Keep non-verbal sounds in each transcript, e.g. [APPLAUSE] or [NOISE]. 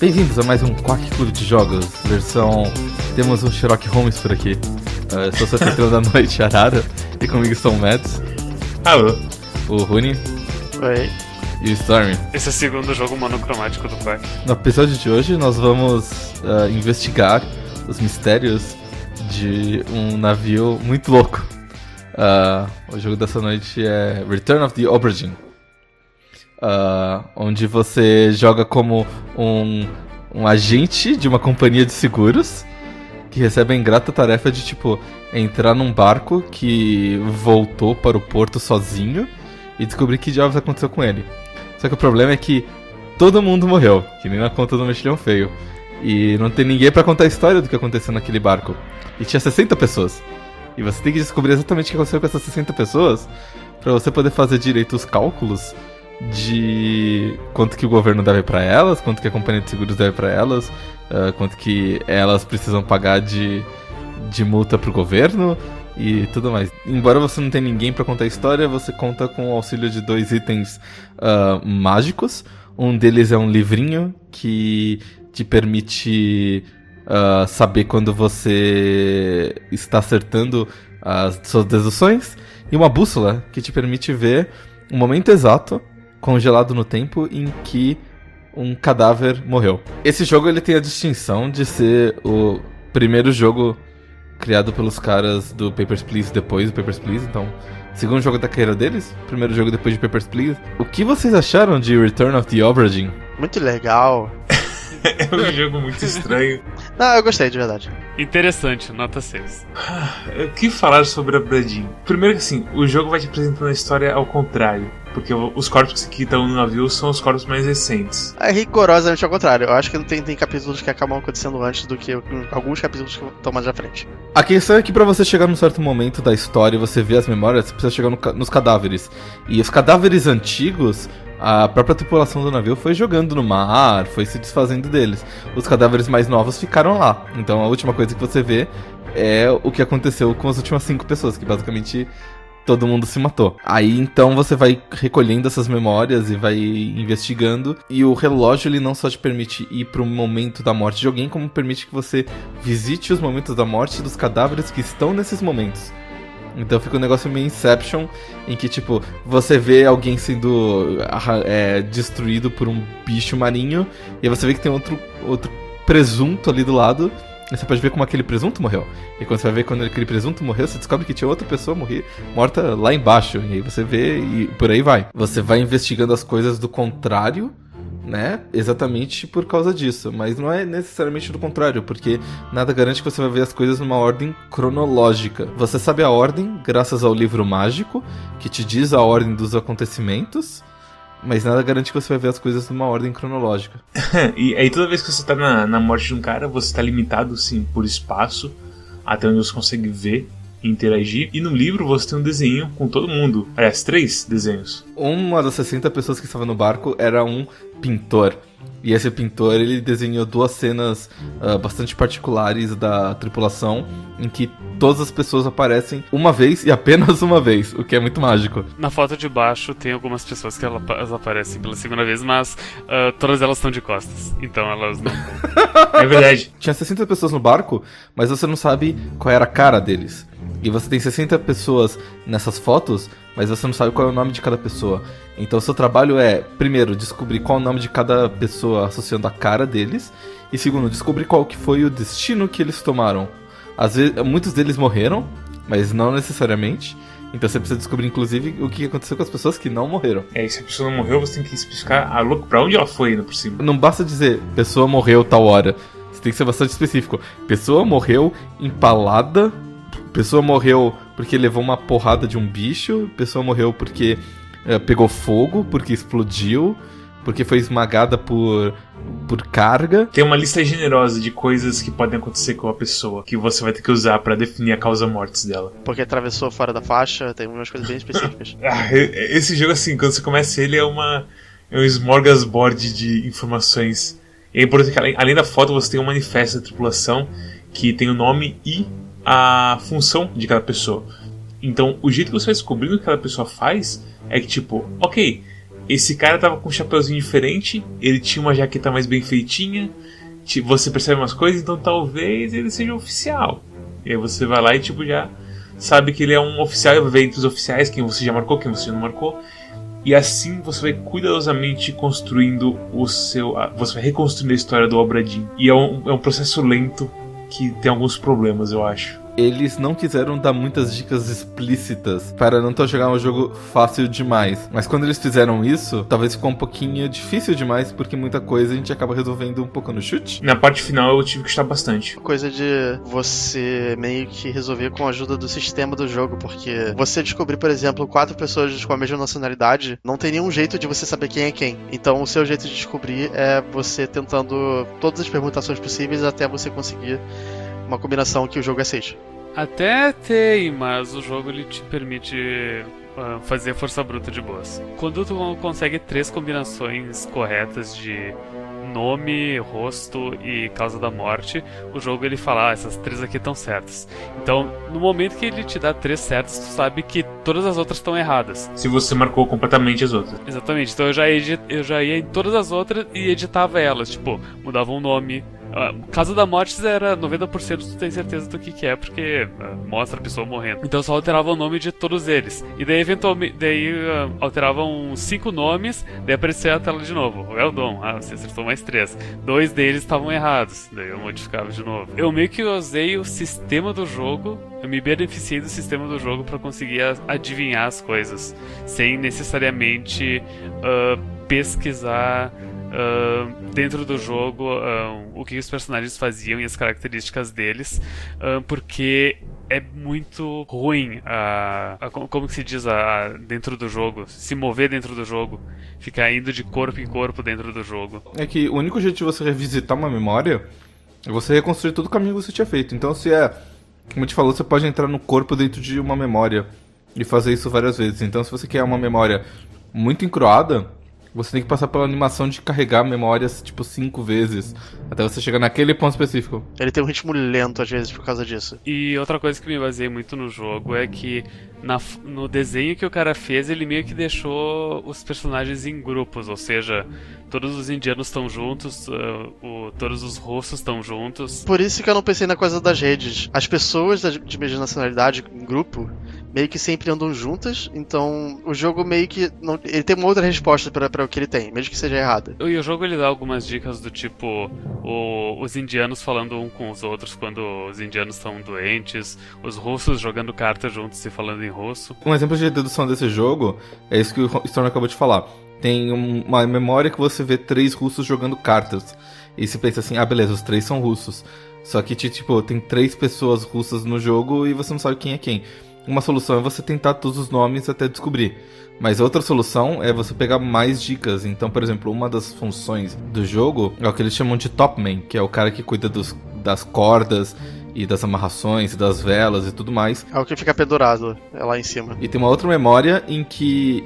Bem-vindos a mais um Quack Clube de Jogos, versão. Temos um Sherlock Holmes por aqui. Uh, eu sou anfitrião [LAUGHS] da noite, Arara, e comigo estão o Mads, Alô. o Rune Oi. e o Stormy. Esse é o segundo jogo monocromático do Quack. No episódio de hoje, nós vamos uh, investigar os mistérios de um navio muito louco. Uh, o jogo dessa noite é Return of the Aubergine. Uh, onde você joga como um, um agente de uma companhia de seguros que recebe a ingrata tarefa de, tipo, entrar num barco que voltou para o porto sozinho e descobrir que diabos aconteceu com ele. Só que o problema é que todo mundo morreu, que nem na conta do mexilhão feio. E não tem ninguém pra contar a história do que aconteceu naquele barco. E tinha 60 pessoas. E você tem que descobrir exatamente o que aconteceu com essas 60 pessoas pra você poder fazer direito os cálculos de quanto que o governo deve pra elas, quanto que a companhia de seguros deve pra elas, ah, quanto que elas precisam pagar de, de multa pro governo e tudo mais. Embora você não tenha ninguém pra contar a história, você conta com o auxílio de dois itens ah, mágicos. Um deles é um livrinho que te permite ah, saber quando você está acertando as suas deduções. E uma bússola que te permite ver o momento exato, congelado no tempo, em que um cadáver morreu. Esse jogo ele tem a distinção de ser o primeiro jogo criado pelos caras do Papers, Please depois do Papers, Please. Então, segundo jogo da carreira deles, primeiro jogo depois de Papers, Please. O que vocês acharam de Return of the Aubergine? Muito legal. [LAUGHS] É um jogo muito estranho. Não, eu gostei de verdade. Interessante, nota 6. O que falar sobre a Bradin? Primeiro que assim, o jogo vai te apresentando a história ao contrário. Porque os corpos que estão no navio são os corpos mais recentes. É rigorosamente ao contrário. Eu acho que tem, tem capítulos que acabam acontecendo antes do que alguns capítulos que estão mais à frente. A questão é que pra você chegar num certo momento da história e você ver as memórias, você precisa chegar no nos cadáveres. E os cadáveres antigos, a própria tripulação do navio foi jogando no mar, foi se desfazendo deles. Os cadáveres mais novos ficaram lá. Então a última coisa que você vê é o que aconteceu com as últimas cinco pessoas, que basicamente todo mundo se matou. Aí então você vai recolhendo essas memórias e vai investigando. E o relógio ele não só te permite ir pro momento da morte de alguém, como permite que você visite os momentos da morte dos cadáveres que estão nesses momentos. Então fica um negócio meio Inception, em que, tipo, você vê alguém sendo é, destruído por um bicho marinho, e você vê que tem outro, outro presunto ali do lado, e você pode ver como aquele presunto morreu. E quando você vai ver quando aquele presunto morreu, você descobre que tinha outra pessoa morrer, morta lá embaixo. E aí você vê e por aí vai. Você vai investigando as coisas do contrário, né? Exatamente por causa disso. Mas não é necessariamente do contrário, porque nada garante que você vai ver as coisas numa ordem cronológica. Você sabe a ordem graças ao livro mágico, que te diz a ordem dos acontecimentos. Mas nada garante que você vai ver as coisas numa ordem cronológica. [LAUGHS] e aí toda vez que você tá na, na morte de um cara, você tá limitado sim por espaço, até onde você consegue ver interagir. E no livro você tem um desenho com todo mundo. Aliás, três desenhos. Uma das 60 pessoas que estava no barco era um pintor. E esse pintor ele desenhou duas cenas ah, bastante particulares da tripulação, em que todas as pessoas aparecem uma vez e apenas [LAUGHS] uma vez, o que é muito mágico. Na foto de baixo tem algumas pessoas que ela- elas aparecem pela segunda vez, mas ah, todas elas estão de costas. Então elas não. É verdade. [LAUGHS] Tinha 60 pessoas no barco, mas você não sabe qual era a cara deles. E você tem 60 pessoas nessas fotos, mas você não sabe qual é o nome de cada pessoa. Então o seu trabalho é, primeiro, descobrir qual é o nome de cada pessoa associando a cara deles. E segundo, descobrir qual que foi o destino que eles tomaram. Às vezes, muitos deles morreram, mas não necessariamente. Então você precisa descobrir, inclusive, o que aconteceu com as pessoas que não morreram. É, e se a pessoa não morreu, você tem que especificar a louco pra onde ela foi ainda por cima. Não basta dizer pessoa morreu tal hora. Você tem que ser bastante específico. Pessoa morreu empalada. Pessoa morreu porque levou uma porrada de um bicho. Pessoa morreu porque eh, pegou fogo, porque explodiu, porque foi esmagada por, por carga. Tem uma lista generosa de coisas que podem acontecer com a pessoa que você vai ter que usar pra definir a causa mortes dela. Porque atravessou fora da faixa, tem umas coisas bem específicas. [LAUGHS] Ah, esse jogo, assim, quando você começa ele, é uma. É um smorgasbord de informações. E é importante que, além, além da foto, você tem um manifesto da tripulação que tem o nome e a função de cada pessoa. Então, o jeito que você vai descobrindo o que cada pessoa faz é que, tipo, ok, esse cara tava com um chapeuzinho diferente, ele tinha uma jaqueta mais bem feitinha, ti- você percebe umas coisas, então talvez ele seja um oficial. E aí você vai lá e tipo já sabe que ele é um oficial, e entre os oficiais quem você já marcou, quem você já não marcou. E assim você vai cuidadosamente construindo o seu. Você vai reconstruindo a história do Obradin. E é um, é um processo lento que tem alguns problemas, eu acho. Eles não quiseram dar muitas dicas explícitas para não jogar um jogo fácil demais. Mas quando eles fizeram isso, talvez ficou um pouquinho difícil demais, porque muita coisa a gente acaba resolvendo um pouco no chute. Na parte final eu tive que estar bastante. Coisa de você meio que resolver com a ajuda do sistema do jogo, porque você descobrir, por exemplo, quatro pessoas com a mesma nacionalidade, não tem nenhum jeito de você saber quem é quem. Então o seu jeito de descobrir é você tentando todas as permutações possíveis até você conseguir uma combinação que o jogo aceite. Até tem, mas o jogo ele te permite ah, fazer força bruta de boas. Quando tu consegue três combinações corretas de nome, rosto e causa da morte, o jogo ele fala, ah, essas três aqui estão certas. Então, no momento que ele te dá três certas, tu sabe que todas as outras estão erradas. Se você marcou completamente as outras. Exatamente. Então eu já, edi- eu já ia em todas as outras e editava elas. Tipo, mudava um nome. Ah, Casa da Morte era 90% tu tem certeza do que, que é, porque ah, mostra a pessoa morrendo. Então só alterava o nome de todos eles. E daí, eventualmente, daí ah, alteravam cinco nomes, daí aparecia a tela de novo. O Eldon, ah, você acertou mais três. Dois deles estavam errados, daí eu modificava de novo. Eu meio que usei o sistema do jogo, eu me beneficiei do sistema do jogo para conseguir adivinhar as coisas, sem necessariamente ah, pesquisar ah, dentro do jogo ah, o que os personagens faziam e as características deles, ah, porque é muito ruim a, a- como se diz a, a- dentro do jogo, se mover dentro do jogo, ficar indo de corpo em corpo dentro do jogo. É que o único jeito de você revisitar uma memória é você reconstruir todo o caminho que você tinha feito. Então, se é. Como gente falou, você pode entrar no corpo dentro de uma memória e fazer isso várias vezes. Então, se você quer uma memória muito encroada, você tem que passar pela animação de carregar memórias, tipo, cinco vezes. Até você chegar naquele ponto específico. Ele tem um ritmo lento às vezes por causa disso. E outra coisa que me baseei muito no jogo é que na no desenho que o cara fez, ele meio que deixou os personagens em grupos, ou seja, todos os indianos estão juntos, ah, o- todos os russos estão juntos. Por isso que eu não pensei na coisa das redes. As pessoas de mesma nacionalidade em grupo meio que sempre andam juntas, então o jogo meio que não, ele tem uma outra resposta pra para o que ele tem, mesmo que seja errada. E o jogo ele dá algumas dicas do tipo o- os indianos falando um com os outros quando os indianos estão doentes, os russos jogando cartas juntos e falando em russo. Um exemplo de dedução desse jogo é isso que o Storm acabou de falar. Tem um- uma memória que você vê três russos jogando cartas. E você pensa assim, ah, beleza, os três são russos. Só que, ti- tipo, tem três pessoas russas no jogo e você não sabe quem é quem. Uma solução é você tentar todos os nomes até descobrir. Mas outra solução é você pegar mais dicas. Então, por exemplo, uma das funções do jogo é o que eles chamam de Topman, que é o cara que cuida dos, das cordas e das amarrações, e das velas e tudo mais. É o que fica pendurado é lá em cima. E tem uma outra memória em que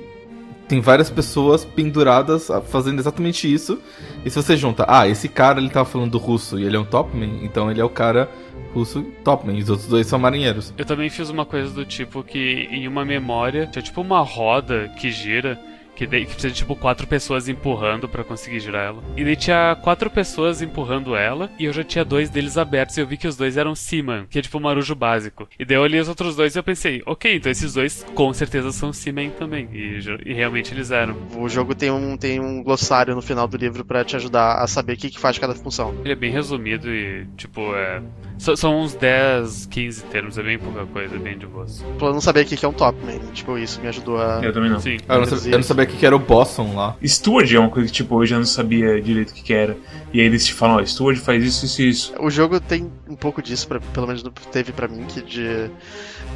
tem várias pessoas penduradas fazendo exatamente isso. E se você junta, ah, esse cara ele tava falando russo e ele é um topman, então ele é o cara russo topman, e os outros dois são marinheiros. Eu também fiz uma coisa do tipo que em uma memória tinha tipo uma roda que gira. Que, daí, que precisa de tipo quatro pessoas empurrando pra conseguir girar ela. E daí tinha quatro pessoas empurrando ela. E eu já tinha dois deles abertos. E eu vi que os dois eram Seaman, que é tipo o marujo básico. E daí eu olhei os outros dois e eu pensei, ok, então esses dois com certeza são Seaman também. E, e realmente eles eram. O jogo tem um, tem um glossário no final do livro pra te ajudar a saber o que, que faz cada função. Ele é bem resumido e, tipo, é. So- São uns 10, 15 termos, é bem pouca coisa, é bem de boas. Eu não saber o que, que é um topman. Tipo, isso me ajudou a. Eu também não. Sim. Eu não, sabia, eu não sabia o que que era o Boston lá. Steward é uma coisa que, tipo, eu já não sabia direito o que, que era. E aí eles te falam, ó, Steward faz isso, isso e isso. O jogo tem um pouco disso, pra, pelo menos teve pra mim, que de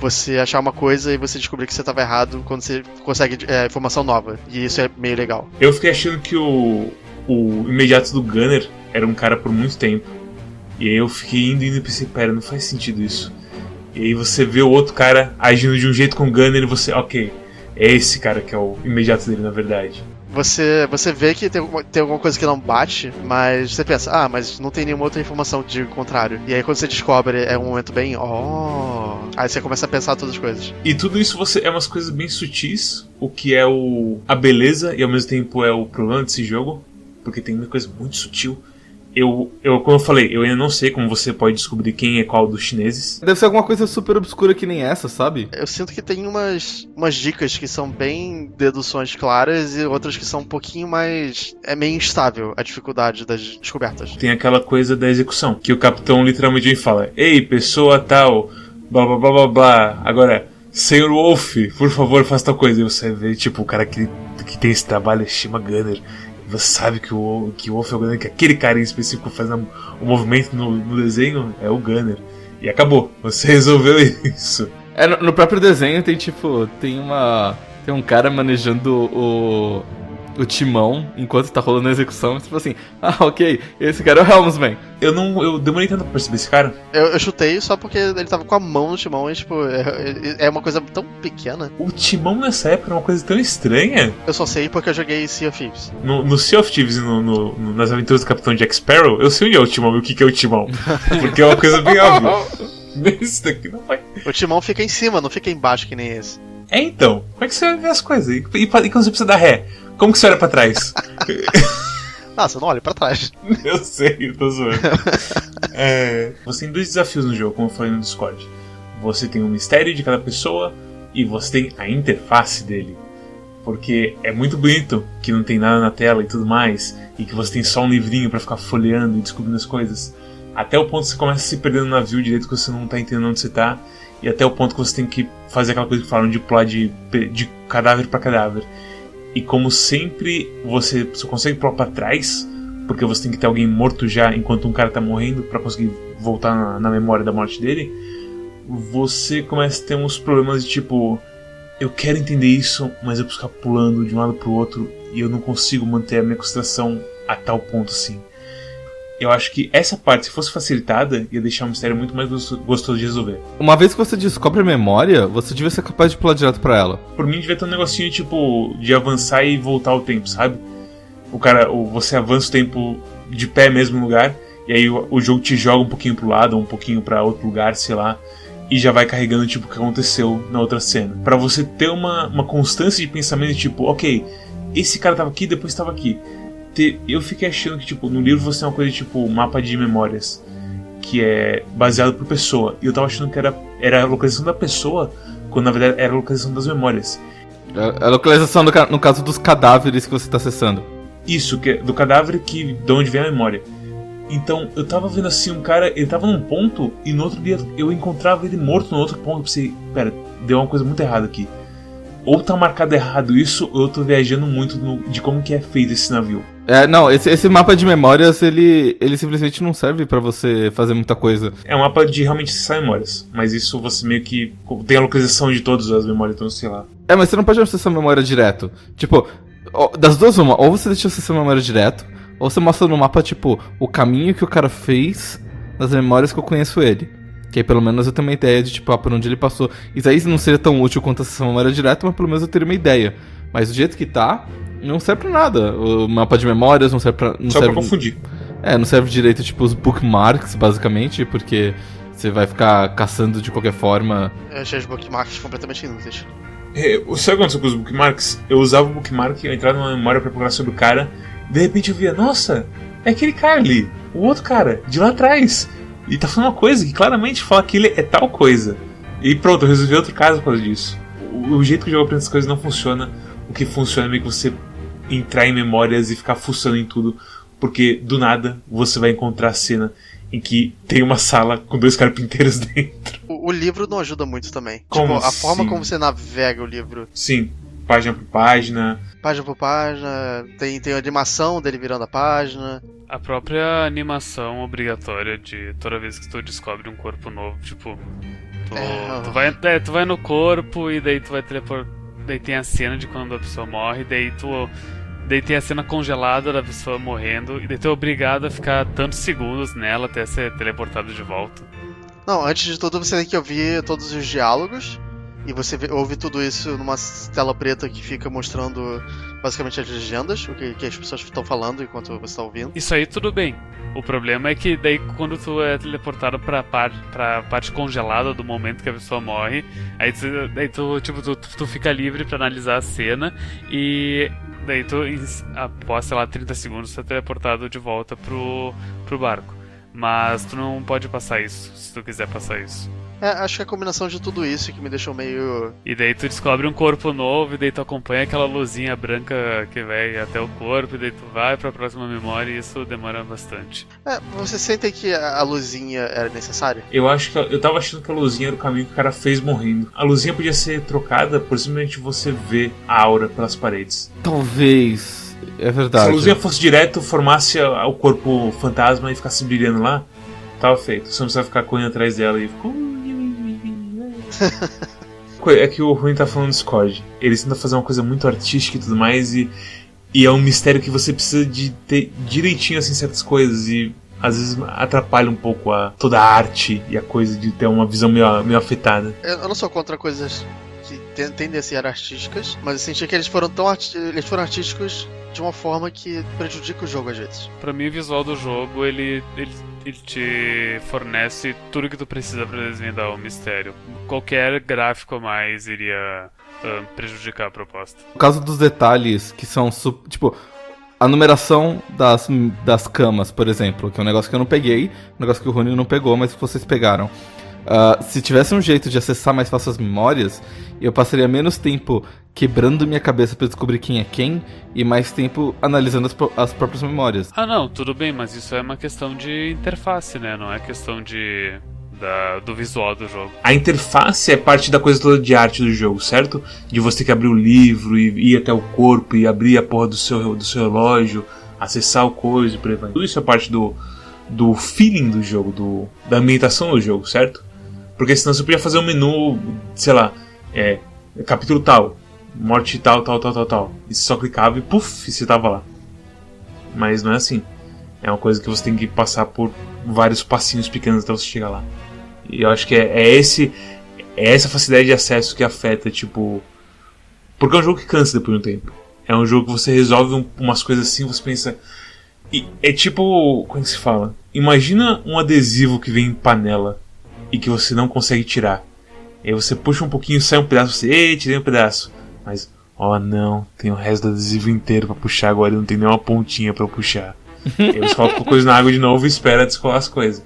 você achar uma coisa e você descobrir que você tava errado quando você consegue é, informação nova. E isso é meio legal. Eu fiquei achando que o, o imediato do Gunner era um cara por muito tempo. E aí eu fiquei indo e indo e pensei, pera, não faz sentido isso. E aí você vê o outro cara agindo de um jeito com o Gunner e você, ok, é esse cara que é o imediato dele na verdade. Você, você vê que tem, alguma- tem alguma coisa que não bate, mas você pensa, ah, mas não tem nenhuma outra informação de contrário. E aí quando você descobre, é um momento bem, oh. Aí você começa a pensar todas as coisas. E tudo isso você é umas coisas bem sutis, o que é o a beleza e ao mesmo tempo é o problema desse jogo, porque tem muita coisa muito sutil. Eu, eu como eu falei, eu ainda não sei como você pode descobrir quem é qual dos chineses. Deve ser alguma coisa super obscura que nem essa, sabe? Eu sinto que tem umas, umas dicas que são bem deduções claras e outras que são um pouquinho mais. É meio instável a dificuldade das descobertas. Tem aquela coisa da execução, que o capitão literalmente fala: "Ei, pessoa tal, blá blá blá blá blá. Agora, Senhor Wolf, por favor, faça tal coisa". E você vê tipo o cara que, que tem esse trabalho é Shima Gunner. Você sabe que o, que o Wolf é o Gunner, que aquele cara em específico fazendo o movimento no, no desenho é o Gunner. E acabou. Você [LAUGHS] resolveu isso. É, no próprio desenho tem tipo, tem uma. Tem um cara manejando o. o timão enquanto tá rolando a execução. Tipo assim, ah, ok, esse cara é o Helmsman. Eu não. Eu demorei tanto pra perceber esse cara. Eu, eu chutei só porque ele tava com a mão no timão e, tipo, é, é uma coisa tão pequena. O timão nessa época era uma coisa tão estranha. Eu só sei porque eu joguei Sea of Thieves. No, no Sea of Thieves e no, no- no- nas aventuras do Capitão Jack Sparrow, eu sei onde é o timão e o que, que é o timão. [LAUGHS] Porque é uma coisa bem óbvia. Nesse daqui não vai. O timão fica em cima, não fica embaixo que nem esse. É então, como é que você vai ver as coisas? E, e, e quando você precisa dar ré? Como que você olha pra trás? [LAUGHS] Ah, você não olha pra trás. [LAUGHS] eu sei, eu tô zoando. É, você tem dois desafios no jogo, como eu falei no Discord. Você tem o mistério de cada pessoa e você tem a interface dele. Porque é muito bonito que não tem nada na tela e tudo mais, e que você tem só um livrinho pra ficar folheando e descobrindo as coisas. Até o ponto que você começa a se perder no navio direito que você não tá entendendo onde você tá, e até o ponto que você tem que fazer aquela coisa que falam de pular de, de cadáver pra cadáver. E como sempre você só consegue pular pra trás, porque você tem que ter alguém morto já enquanto um cara tá morrendo pra conseguir voltar na, na memória da morte dele, você começa a ter uns problemas de tipo, eu quero entender isso, mas eu preciso ficar pulando de um lado pro outro e eu não consigo manter a minha concentração a tal ponto assim. Eu acho que essa parte, se fosse facilitada, ia deixar o mistério muito mais gosto- gostoso de resolver. Uma vez que você descobre a memória, você devia ser capaz de pular direto pra ela. Por mim devia ter um negocinho tipo de avançar e voltar o tempo, sabe? O cara, o- você avança o tempo de pé mesmo no lugar, e aí o, o jogo te joga um pouquinho pro lado, ou um pouquinho pra outro lugar, sei lá, e já vai carregando tipo o que aconteceu na outra cena. Pra você ter uma, uma constância de pensamento tipo, ok, esse cara tava aqui, depois tava aqui. Te- eu fiquei achando que tipo no livro você tem uma coisa tipo mapa de memórias que é baseado por pessoa. E eu tava achando que era, era a localização da pessoa, quando na verdade era a localização das memórias. É a localização do no caso dos cadáveres que você tá acessando. Isso, que é do cadáver que de onde vem a memória. Então, eu tava vendo assim um cara, ele tava num ponto e no outro dia eu encontrava ele morto no outro ponto. Eu pensei, pera, deu uma coisa muito errada aqui. Ou tá marcado errado isso, ou eu tô viajando muito no- de como que é feito esse navio. É, não, esse, esse mapa de memórias, ele, ele simplesmente não serve pra você fazer muita coisa. É um mapa de realmente acessar memórias, mas isso você meio que tem a localização de todas as memórias, então sei lá. É, mas você não pode acessar a memória direto. Tipo, das duas uma, ou você deixa acessar a memória direto, ou você mostra no mapa, tipo, o caminho que o cara fez nas memórias que eu conheço ele. Que aí pelo menos eu tenho uma ideia de, tipo, ah, por onde ele passou. Isso aí não seria tão útil quanto acessar a memória direto, mas pelo menos eu teria uma ideia. Mas do jeito que tá, não serve pra nada. O mapa de memórias não serve pra. Não Só serve, pra confundir. É, não serve direito, tipo, os bookmarks, basicamente, porque você vai ficar caçando de qualquer forma. Eu achei os bookmarks completamente inúteis. É, o que aconteceu com os bookmarks? Eu usava o bookmark, eu entrava numa memória pra procurar sobre o cara, de repente eu via, nossa, é aquele cara ali, o outro cara, de lá atrás. E tá falando uma coisa que claramente fala que ele é tal coisa. E pronto, eu resolvi outro caso por causa disso. O, o jeito que o jogo aprende essas coisas não funciona. O que funciona é meio que você entrar em memórias e ficar fuçando em tudo. Porque do nada você vai encontrar a cena em que tem uma sala com dois carpinteiros [LAUGHS] dentro. O, o livro não ajuda muito também. Como tipo, a forma assim? como você navega o livro, Sim, página por página. Página por página, tem, tem a animação dele virando a página. A própria animação obrigatória de toda vez que tu descobre um corpo novo, tipo. Tu, É. tu vai, é, tu vai no corpo e daí tu vai telepor... Daí tem a cena de quando a pessoa morre, daí tu. Daí tem a cena congelada da pessoa morrendo, e daí tu é obrigado a ficar tantos segundos nela até ser teleportado de volta. Não, antes de tudo você tem que ouvir todos os diálogos e você vê- ouve tudo isso numa tela preta que fica mostrando basicamente as legendas, o que, que as pessoas estão falando enquanto você está ouvindo. Isso aí tudo bem. O problema é que daí quando tu é teleportado pra, par, pra parte congelada do momento que a pessoa morre, aí tu, daí tu, tipo, tu, tu fica livre pra analisar a cena e daí tu, após, sei lá, 30 segundos, tu é teleportado de volta pro, pro barco. Mas tu não pode passar isso, se tu quiser passar isso. É, acho que é a combinação de tudo isso que me deixou meio. E daí tu descobre um corpo novo, e daí tu acompanha aquela luzinha branca que vai até o corpo, e daí tu vai pra próxima memória e isso demora bastante. É, você sente que a, luzinha era necessária? Eu acho que eu tava achando que a luzinha era o caminho que o cara fez morrendo. A luzinha podia ser trocada por simplesmente você ver a aura pelas paredes. Talvez. É Se a verdade. luzinha fosse direto, formasse a- o corpo fantasma e ficasse brilhando lá, tava feito. Você não precisa ficar correndo atrás dela e ficou. [LAUGHS] É que o Ruim tá falando do Discord. Eles tentam fazer uma coisa muito artística e tudo mais, e, e é um mistério que você precisa de ter direitinho assim certas coisas, e às vezes atrapalha um pouco a, toda a arte e a coisa de ter uma visão meio, meio afetada. Eu, não sou contra coisas que ten- tendem a ser artísticas, mas eu senti que eles foram tão eles foram artísticos de uma forma que prejudica o jogo às vezes. Pra mim, o visual do jogo, ele, ele, ele te fornece tudo que tu precisa pra desvendar o mistério. Qualquer gráfico a mais iria ah, prejudicar a proposta. No caso dos detalhes que são. Tipo, a numeração das, das camas, por exemplo, que é um negócio que eu não peguei, um negócio que o Rony não pegou, mas que vocês pegaram. Ah, se tivesse um jeito de acessar mais fácil as memórias, eu passaria menos tempo quebrando minha cabeça pra descobrir quem é quem e mais tempo analisando as, as próprias memórias. Ah, não, tudo bem, mas isso é uma questão de interface, né? Não é questão de. Da, do visual do jogo. A interface é parte da coisa toda de arte do jogo, certo? De você ter que abrir o livro e ir até o corpo e abrir a porra do seu, do seu relógio, acessar o coisa e por aí vai. Tudo isso é parte do, do feeling do jogo, do, da ambientação do jogo, certo? Porque senão você podia fazer um menu, sei lá, é, capítulo tal, morte tal, tal, tal, tal, tal. E você só clicava e puf, você tava lá. Mas não é assim. É uma coisa que você tem que passar por vários passinhos pequenos até você chegar lá. E eu acho que é, é esse é essa facilidade de acesso que afeta, tipo. Porque é um jogo que cansa depois de um tempo. É um jogo que você resolve um- umas coisas assim, você pensa. E é tipo. Como é que se fala? Imagina um adesivo que vem em panela e que você não consegue tirar. E aí você puxa um pouquinho, sai um pedaço, você. Ei, tirei um pedaço. Mas, ó não, tem o resto do adesivo inteiro pra puxar agora e não tem nenhuma pontinha pra eu puxar. e aí você coloca a coisa na água de novo e espera descolar as coisas.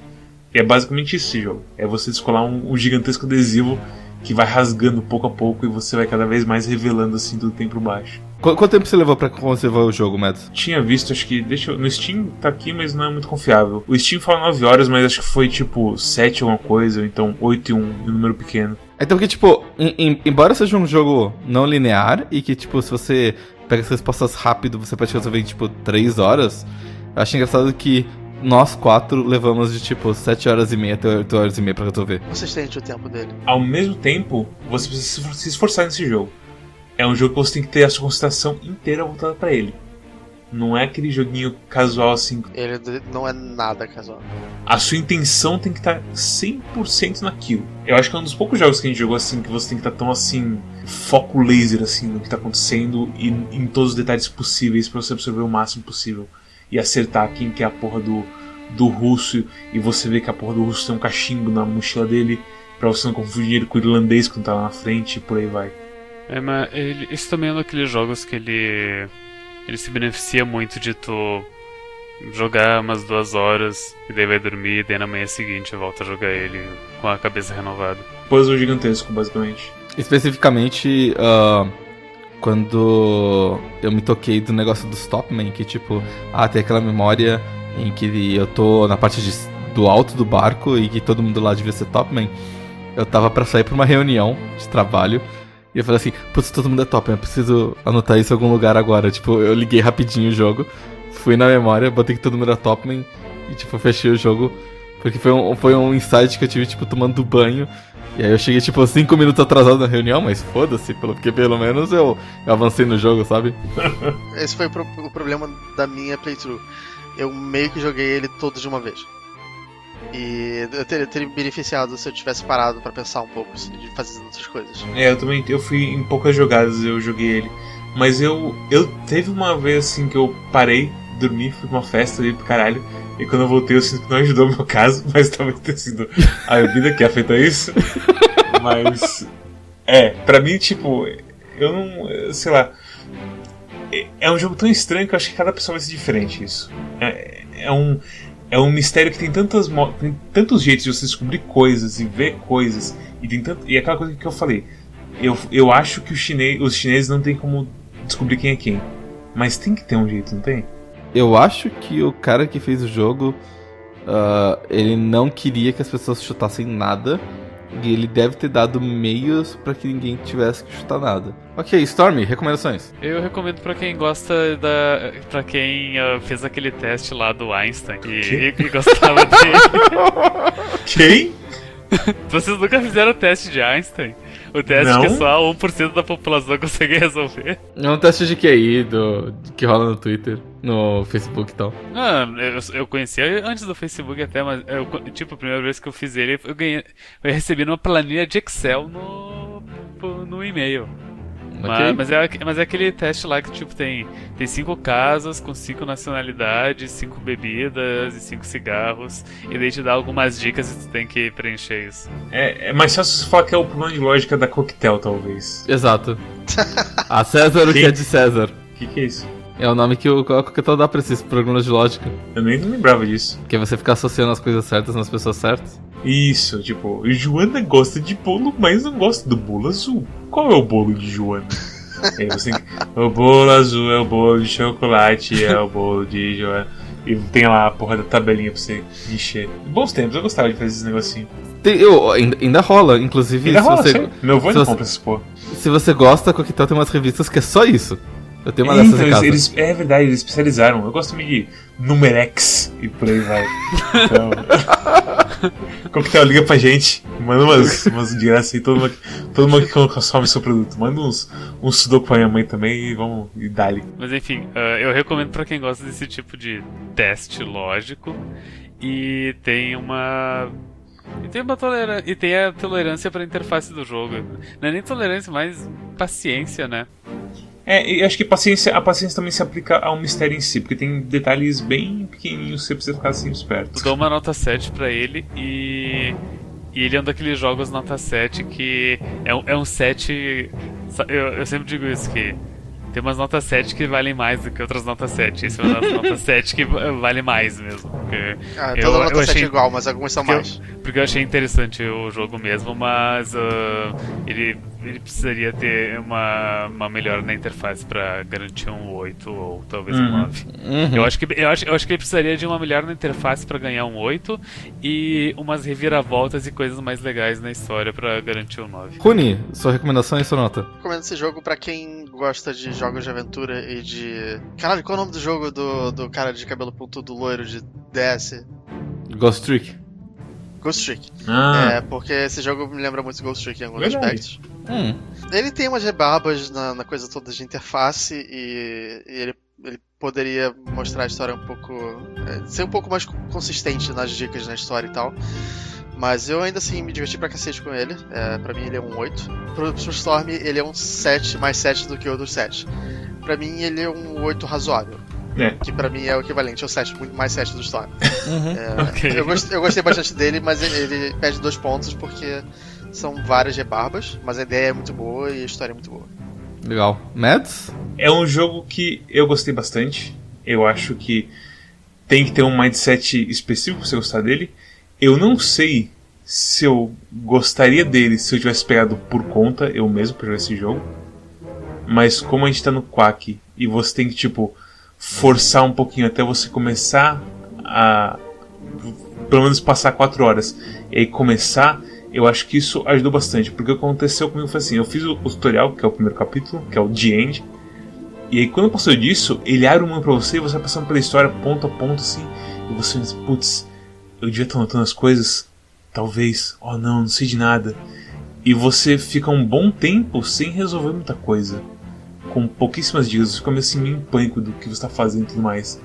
E é basicamente isso esse jogo. É você descolar um, um gigantesco adesivo que vai rasgando pouco a pouco e você vai cada vez mais revelando assim tudo que tem por baixo. Qu- quanto tempo você levou pra conservar o jogo, Mads? Tinha visto, acho que. Deixa eu, no Steam tá aqui, mas não é muito confiável. O Steam fala 9 horas, mas acho que foi tipo 7 alguma coisa, ou então 8 e 1, um número pequeno. Então, porque, tipo, em- em- embora seja um jogo não linear e que, tipo, se você pega as respostas rápido, você pode resolver em, tipo, 3 horas, eu acho engraçado que nós quatro levamos de, tipo, 7 horas e meia até 8 horas e meia pra resolver. Você sente o tempo dele. Ao mesmo tempo, você precisa se esforçar nesse jogo. É um jogo que você tem que ter a sua concentração inteira voltada pra ele. Não é aquele joguinho casual assim. Ele não é nada casual. A sua intenção tem que estar 100% naquilo. Eu acho que é um dos poucos jogos que a gente jogou assim que você tem que estar tão assim. foco laser assim no que tá acontecendo e em todos os detalhes possíveis pra você absorver o máximo possível. E acertar quem que é a porra do, do russo e você vê que a porra do russo tem um cachimbo na mochila dele pra você não confundir ele com o irlandês quando tá lá na frente e por aí vai. É, mas ele, isso também é um daqueles jogos que ele. Ele se beneficia muito de tu jogar umas duas horas e daí vai dormir e daí na manhã seguinte volta a jogar ele com a cabeça renovada. Puzzle gigantesco, basicamente. Especificamente, ah, quando eu me toquei do negócio do Stopman, que, tipo, ah, tem aquela memória em que eu tô na parte de- do alto do barco e que todo mundo lá devia ser Topman. Eu tava pra sair pra uma reunião de trabalho. E eu falei assim, putz, todo mundo é Topman, eu preciso anotar isso em algum lugar agora. Tipo, eu liguei rapidinho o jogo, fui na memória, botei que todo mundo era Topman e, tipo, fechei o jogo. Porque foi um, foi um insight que eu tive, tipo, tomando banho. E aí eu cheguei, tipo, 5 minutos atrasado na reunião, mas foda-se, porque pelo menos eu, eu avancei no jogo, sabe? [LAUGHS] Esse foi o, pro- o problema da minha playthrough. Eu meio que joguei ele todo de uma vez. E eu teria, teria beneficiado se eu tivesse parado pra pensar um pouco de fazer outras coisas. É, eu também eu fui em poucas jogadas, eu joguei ele. Mas eu. Eu teve uma vez assim que eu parei, dormi, fui pra uma festa e pro caralho. E quando eu voltei eu sinto que não ajudou no meu caso, [LAUGHS] mas talvez tenha sido a bebida que afetou isso. Mas. É, pra mim, tipo, eu não. sei lá. É- É um jogo tão estranho que eu acho que cada pessoa vai ser diferente isso. É, é um. É um mistério que tem, tantas, tem tantos jeitos de você descobrir coisas e ver coisas. E tem tanto. E é aquela coisa que eu falei. Eu, eu acho que chinês, os chineses não tem como descobrir quem é quem. Mas tem que ter um jeito, não tem? Eu acho que o cara que fez o jogo, ah, ele não queria que as pessoas chutassem nada. E ele deve ter dado meios pra que ninguém tivesse que chutar nada. Ok, Stormy, recomendações. Eu recomendo pra quem gosta da. pra quem ah, fez aquele teste lá do Einstein e, e, e gostava dele. [LAUGHS] Quem? Vocês nunca fizeram o teste de Einstein? O teste Não. que só 1% da população [LAUGHS] consegue resolver. É um teste de QI do, que rola no Twitter, no Facebook e tal. Não, eu, eu conhecia antes do Facebook até, mas eu, tipo, a primeira vez que eu fiz ele, eu ganhei. Eu recebi numa planilha de Excel no, no e-mail. Mas, mas, é, mas é aquele teste lá que tipo tem, tem cinco casas com cinco nacionalidades, cinco bebidas e cinco cigarros. E daí te dá algumas dicas e tu tem que preencher isso. É, é mais fácil você falar que é o problema de lógica da coquetel, talvez. Exato. [LAUGHS] A César o que é de César. O que, que é isso? É o nome que o Coquetel dá pra esses programas de lógica. Eu nem lembrava disso. Que é você ficar associando as coisas certas nas pessoas certas. Isso, tipo, Joana gosta de bolo, mas não gosta do bolo azul. Qual é o bolo de Joana? Aí [LAUGHS] você O bolo azul é o bolo de chocolate, é o bolo de Joana. E tem lá a porra da tabelinha pra você encher. Bons tempos, eu gostava de fazer esse negocinho. Tem- eu, ainda, ainda rola, inclusive, Ainda rola, você. Meu avô ainda compra essas porra. se você gosta, Coquetel tem umas revistas que é só isso. Eu tenho uma dessas Então, em casa. eles- é verdade, eles especializaram. Eu gosto também de Numerex e por aí vai. [LAUGHS] Então. [LAUGHS] Coquetel, liga pra gente. Manda umas, umas de graça aí. Todo mundo, todo mundo que consome seu produto. Manda uns, uns sudoku pra minha mãe também e vamos. E dali. Mas enfim, ah, eu recomendo pra quem gosta desse tipo de teste lógico. E tem uma. E tem uma tolerância. E tem a tolerância pra interface do jogo. Não é nem tolerância, mas paciência, né? É, e acho que paciência, a paciência também se aplica ao mistério em si, porque tem detalhes bem pequenininhos que você precisa ficar sempre Tu esperto. dou uma nota 7 pra ele e. E ele é um daqueles jogos nota 7 que é um, é um 7. sa- Eu, eu sempre digo isso, que tem umas notas 7 que valem mais do que outras notas 7. Esse é uma nota- nota 7 que va- vale mais mesmo. Porque Ah, Eu- toda eu nota 7 achei- é igual, mas algumas são porque eu- mais. Porque eu achei interessante o jogo mesmo, mas ah, ele, ele precisaria ter uma, uma melhora na interface pra garantir um 8 ou talvez um Uhum. 9. Uhum. Eu acho, que, eu, acho, eu acho que ele precisaria de uma melhora na interface pra ganhar um 8 e umas reviravoltas e coisas mais legais na história pra garantir um 9. Rune, sua recomendação e sua nota. Recomendo esse jogo pra quem gosta de jogos de aventura e de. Caralho, qual é o nome do jogo do, do cara de cabelo pontudo loiro de DS? Ghost Trick. Ghost Trick. Ah, É, porque esse jogo me lembra muito Ghost Trick em alguns Verdade. aspectos. Hum. Ele tem umas rebarbas na, na coisa toda de interface e, e ele, ele poderia mostrar a história um pouco. é, ser um pouco mais consistente nas dicas na história e tal. Mas eu ainda assim me diverti pra cacete com ele. É, pra mim ele é um 8. Pro, pro Storm ele é um 7 mais 7 do que outros 7. Pra mim ele é um 8 razoável. É. Que pra mim é o equivalente ao 7, muito mais 7 do Storm. Uhum. É, [LAUGHS] Ok. eu, gost- eu gostei bastante dele, mas ele, ele perde dois pontos porque são várias rebarbas, mas a ideia é muito boa e a história é muito boa. Legal. Mads? é um jogo que eu gostei bastante. Eu acho que tem que ter um mindset específico pra você gostar dele. Eu não sei se eu gostaria dele se eu tivesse pegado por conta, eu mesmo, pra jogar esse jogo. Mas como a gente tá no Quack e você tem que, tipo, forçar um pouquinho até você começar a. Pelo menos passar 4 horas e aí começar, eu acho que isso ajudou bastante. Porque o que aconteceu comigo foi assim: eu fiz o, o tutorial, que é o primeiro capítulo, que é o The End. E aí quando passou disso, ele abre uma pra você e você vai passando pela história ponto a ponto assim. E você diz, putz, eu devia estar anotando as coisas? Talvez. Oh não, não sei de nada. E você fica um bom tempo sem resolver muita coisa. Com pouquíssimas dicas, você fica meio assim meio em pânico do que você está fazendo e tudo mais.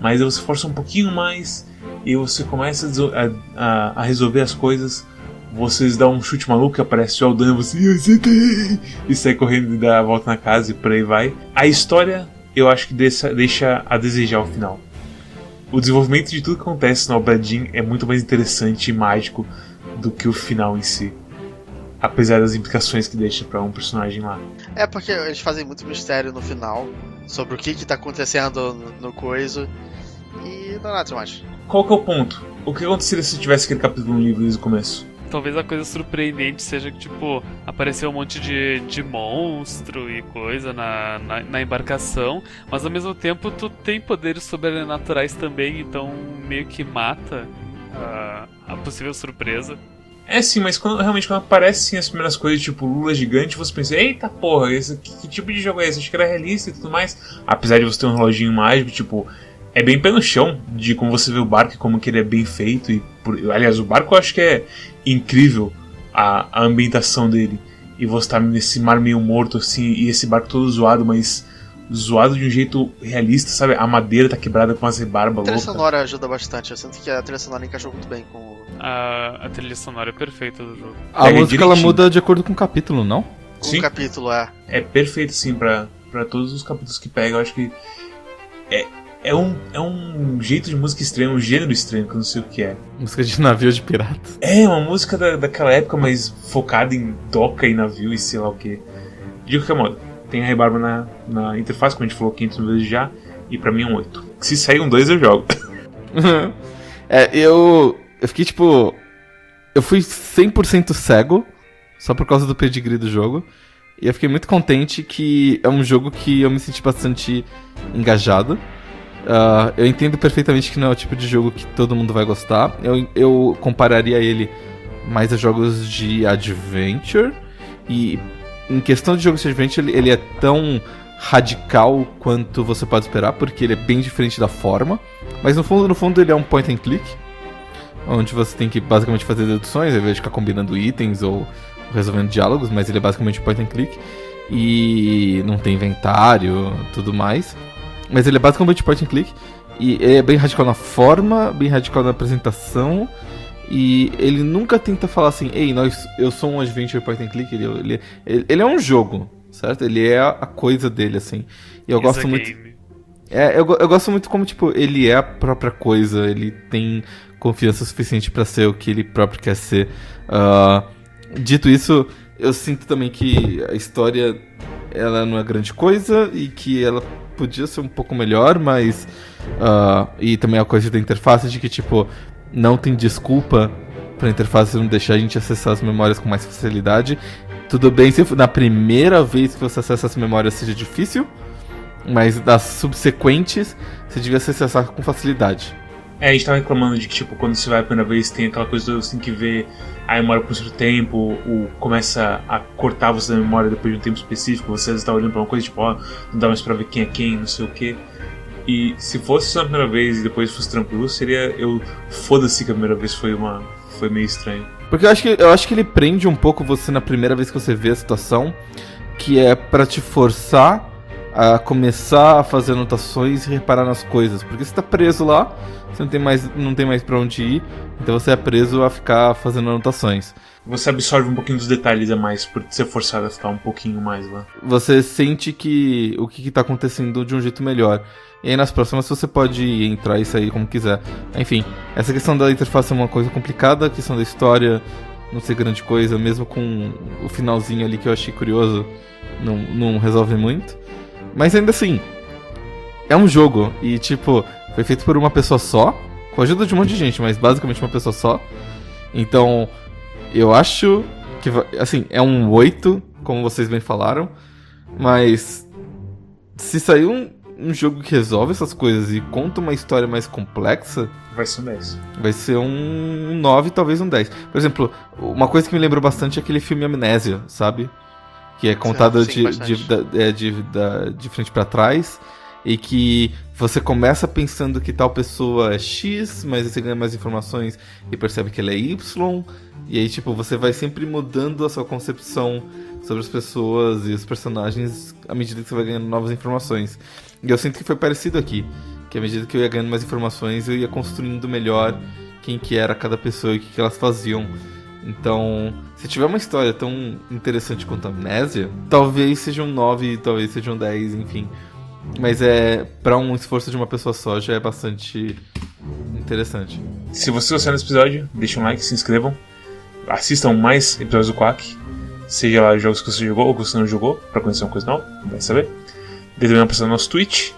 Mas aí você força um pouquinho mais, e você começa a, a, a resolver as coisas. Vocês dão um chute maluco, aparece o Aldan e você acertei! E sai correndo e dá a volta na casa e por aí vai. A história, eu acho que deixa, deixa a desejar o final. O desenvolvimento de tudo que acontece na obra Jean é muito mais interessante e mágico do que o final em si. Apesar das implicações que deixa para um personagem lá. É porque eles fazem muito mistério no final sobre o que que tá acontecendo no, no coisa. E não é nada demais. Qual que é o ponto? O que aconteceria se tivesse aquele capítulo no livro desde o começo? Talvez a coisa surpreendente seja que, tipo, apareceu um monte de, de monstro e coisa na, na, na embarcação, mas ao mesmo tempo tu tem poderes sobrenaturais também, então meio que mata a, a possível surpresa. É sim, mas quando realmente quando aparecem as primeiras coisas, tipo Lula gigante, você pensa, eita porra, esse, que, que tipo de jogo é esse? Acho que era realista e tudo mais. Apesar de você ter um reloginho mágico, tipo, é bem pé no chão de como você vê o barco e como que ele é bem feito. E por, aliás, o barco eu acho que é incrível a, a ambientação dele. E você tá nesse mar meio morto assim, e esse barco todo zoado, mas zoado de um jeito realista, sabe? A madeira tá quebrada com umas rebarbas A trilha loucas. sonora ajuda bastante. Eu sinto que a trilha sonora encaixou muito bem com o. A, a trilha sonora é perfeita do jogo. A Pega música ela muda de acordo com o capítulo, não? com Sim. o capítulo, é. É perfeito sim pra, pra todos os capítulos que pega. Eu acho que é, é, um, é um jeito de música estranho, um gênero estranho, que eu não sei o que é. Música de navio de pirata. É, uma música da, daquela época, mas focada em doca e navio e sei lá o que. De qualquer modo, tem a rebarba na, na interface, como a gente falou 500 mil vezes já, e pra mim é um 8. Se sair um 2 eu jogo. [LAUGHS] [LAUGHS] é, eu. Eu fiquei tipo. Eu fui 100% cego, só por causa do pedigree do jogo. E eu fiquei muito contente que é um jogo que eu me senti bastante engajado. Ah, eu entendo perfeitamente que não é o tipo de jogo que todo mundo vai gostar. Eu, eu compararia ele mais a jogos de adventure. E em questão de jogos de adventure, ele, ele é tão radical quanto você pode esperar, porque ele é bem diferente da forma. Mas no fundo, no fundo ele é um point and click, onde você tem que basicamente fazer deduções, ao invés de ficar combinando itens ou resolvendo diálogos, mas ele é basicamente point and click. E não tem inventário, tudo mais. Mas ele é basicamente point and click. E ele é bem radical na forma, bem radical na apresentação. E ele nunca tenta falar assim, ei, nós, eu sou um adventure point and click. Ele, ele, ele, ele é um jogo, certo? Ele é a, coisa dele, assim. E eu a gosto muito. game. É, eu, eu gosto muito como, tipo, ele é a própria coisa, ele tem confiança suficiente pra ser o que ele próprio quer ser. Ah, dito isso, eu sinto também que a história, ela não é grande coisa e que ela podia ser um pouco melhor, mas... ah, e também a coisa da interface de que, tipo, não tem desculpa pra interface não deixar a gente acessar as memórias com mais facilidade. Tudo bem se na primeira vez que você acessa as memórias seja difícil, mas das subsequentes você devia acessar com facilidade. É, a gente tava reclamando de que, tipo, quando você vai a primeira vez, tem aquela coisa de você tem que ver a memória por um certo tempo, o, começa a cortar você da memória depois de um tempo específico, você às vezes tá olhando pra uma coisa, tipo, ó, não dá mais pra ver quem é quem, não sei o que. E se fosse só a primeira vez e depois fosse tranquilo, seria eu. Foda-se que a primeira vez foi uma. Foi meio estranho. Porque eu acho, que, eu acho que ele prende um pouco você na primeira vez que você vê a situação, que é pra te forçar a começar a fazer anotações e reparar nas coisas. Porque você tá preso lá, você não tem mais, não tem mais pra onde ir, então você é preso a ficar fazendo anotações. Você absorve um pouquinho dos detalhes a mais por ser forçado a ficar um pouquinho mais lá. Você sente que o que, que tá acontecendo de um jeito melhor. E aí nas próximas você pode entrar e sair como quiser. Enfim, essa questão da interface é uma coisa complicada, a questão da história não ser grande coisa, mesmo com o finalzinho ali que eu achei curioso, não, não resolve muito. Mas ainda assim, é um jogo e tipo, foi feito por uma pessoa só, com a ajuda de um monte de gente, mas basicamente uma pessoa só. Então, eu acho que, assim, é um 8, como vocês bem falaram, mas se sair um, um jogo que resolve essas coisas e conta uma história mais complexa, Vai ser um 10. vai ser um 9, talvez um 10. Por exemplo, uma coisa que me lembrou bastante é aquele filme Amnésia, sabe? Que é contado sim, de, de, é, de, da- de frente pra trás. E que você começa pensando que tal pessoa é X, mas você ganha mais informações e percebe que ela é Y. E aí, tipo, você vai sempre mudando a sua concepção sobre as pessoas e os personagens à medida que você vai ganhando novas informações. E eu sinto que foi parecido aqui. Que à medida que eu ia ganhando mais informações, eu ia construindo melhor quem que era cada pessoa e o que, que elas faziam. Então, se tiver uma história tão interessante quanto a Amnésia, talvez seja um 9, talvez seja um 10, enfim. Mas é para um esforço de uma pessoa só já é bastante interessante. Se você gostar desse episódio, deixa um like, se inscrevam, assistam mais episódios do Quack, seja lá jogos que você jogou ou que você não jogou, pra conhecer uma coisa nova, vai saber. Dê também uma passada no nosso Twitch,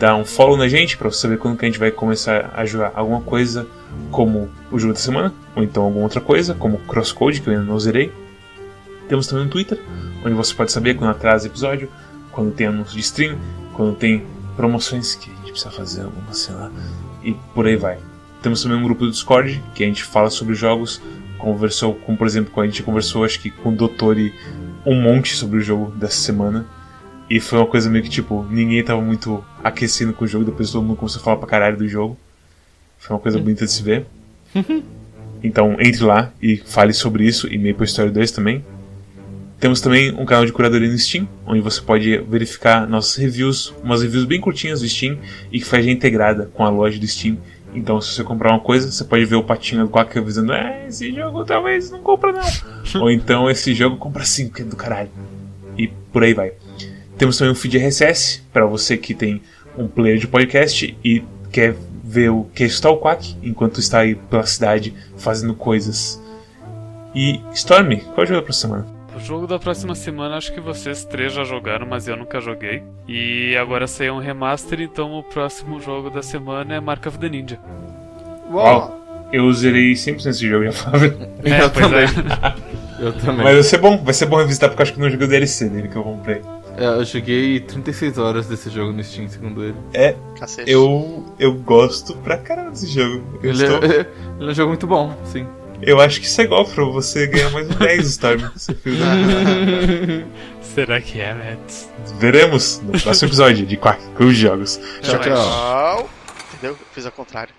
dá um follow na gente você saber quando que a gente vai começar a jogar alguma coisa como o jogo da semana, ou então alguma outra coisa, como Crosscode, que eu ainda não zerei. Temos também um Twitter, onde você pode saber quando atrasa episódio, quando tem anúncio de stream, quando tem promoções que a gente precisa fazer alguma, sei lá, e por aí vai. Temos também um grupo do Discord, que a gente fala sobre jogos, conversou, como por exemplo, com a gente conversou acho que com o Doutor um monte sobre o jogo dessa semana. E foi uma coisa meio que tipo, ninguém tava muito aquecendo com o jogo, depois todo mundo começou a falar pra caralho do jogo. Foi uma coisa bonita de se ver. Então entre lá e fale sobre isso e meio Story 2 também. Temos também um canal de curadoria no Steam, onde você pode verificar nossas reviews, umas reviews bem curtinhas do Steam e que faz integrada com a loja do Steam. Então, se você comprar uma coisa, você pode ver o patinho do Quack avisando: É, esse jogo talvez não compra não. [LAUGHS] Ou então, esse jogo compra sim, que é do caralho. E por aí vai. Temos também um feed RSS para você que tem um player de podcast e quer ver o que está o Quack enquanto está aí pela cidade fazendo coisas. E Storm, qual é o jogo da próxima semana? O jogo da próxima semana acho que vocês três já jogaram, mas eu nunca joguei. E agora saiu um remaster, então o próximo jogo da semana é Mark of the Ninja. Uau! Eu zerei 100% esse jogo, [LAUGHS] já falava. É, eu pois também. é. Eu também. Mas vai ser bom, vai ser bom revisitar porque eu acho que não joguei o DLC dele que eu comprei. É, eu joguei 36 horas desse jogo no Steam, segundo ele. É, Cacete. eu, eu gosto pra caramba desse jogo. Eu, Ele, estou- é, [LAUGHS] ele é um jogo muito bom, sim. eu acho que isso é igual pra você ganhar mais um 10 Storm. [LAUGHS] Será que é, Matt? Veremos no próximo episódio de Quack Cruz Jogos. Tchau, tchau. Tchau. Entendeu? Fiz ao contrário.